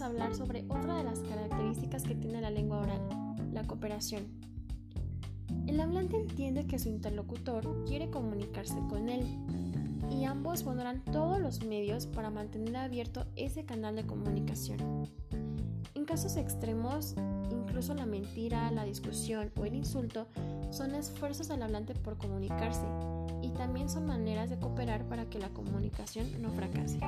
a hablar sobre otra de las características que tiene la lengua oral, la cooperación. El hablante entiende que su interlocutor quiere comunicarse con él y ambos pondrán todos los medios para mantener abierto ese canal de comunicación. En casos extremos, incluso la mentira, la discusión o el insulto son esfuerzos del hablante por comunicarse y también son maneras de cooperar para que la comunicación no fracase.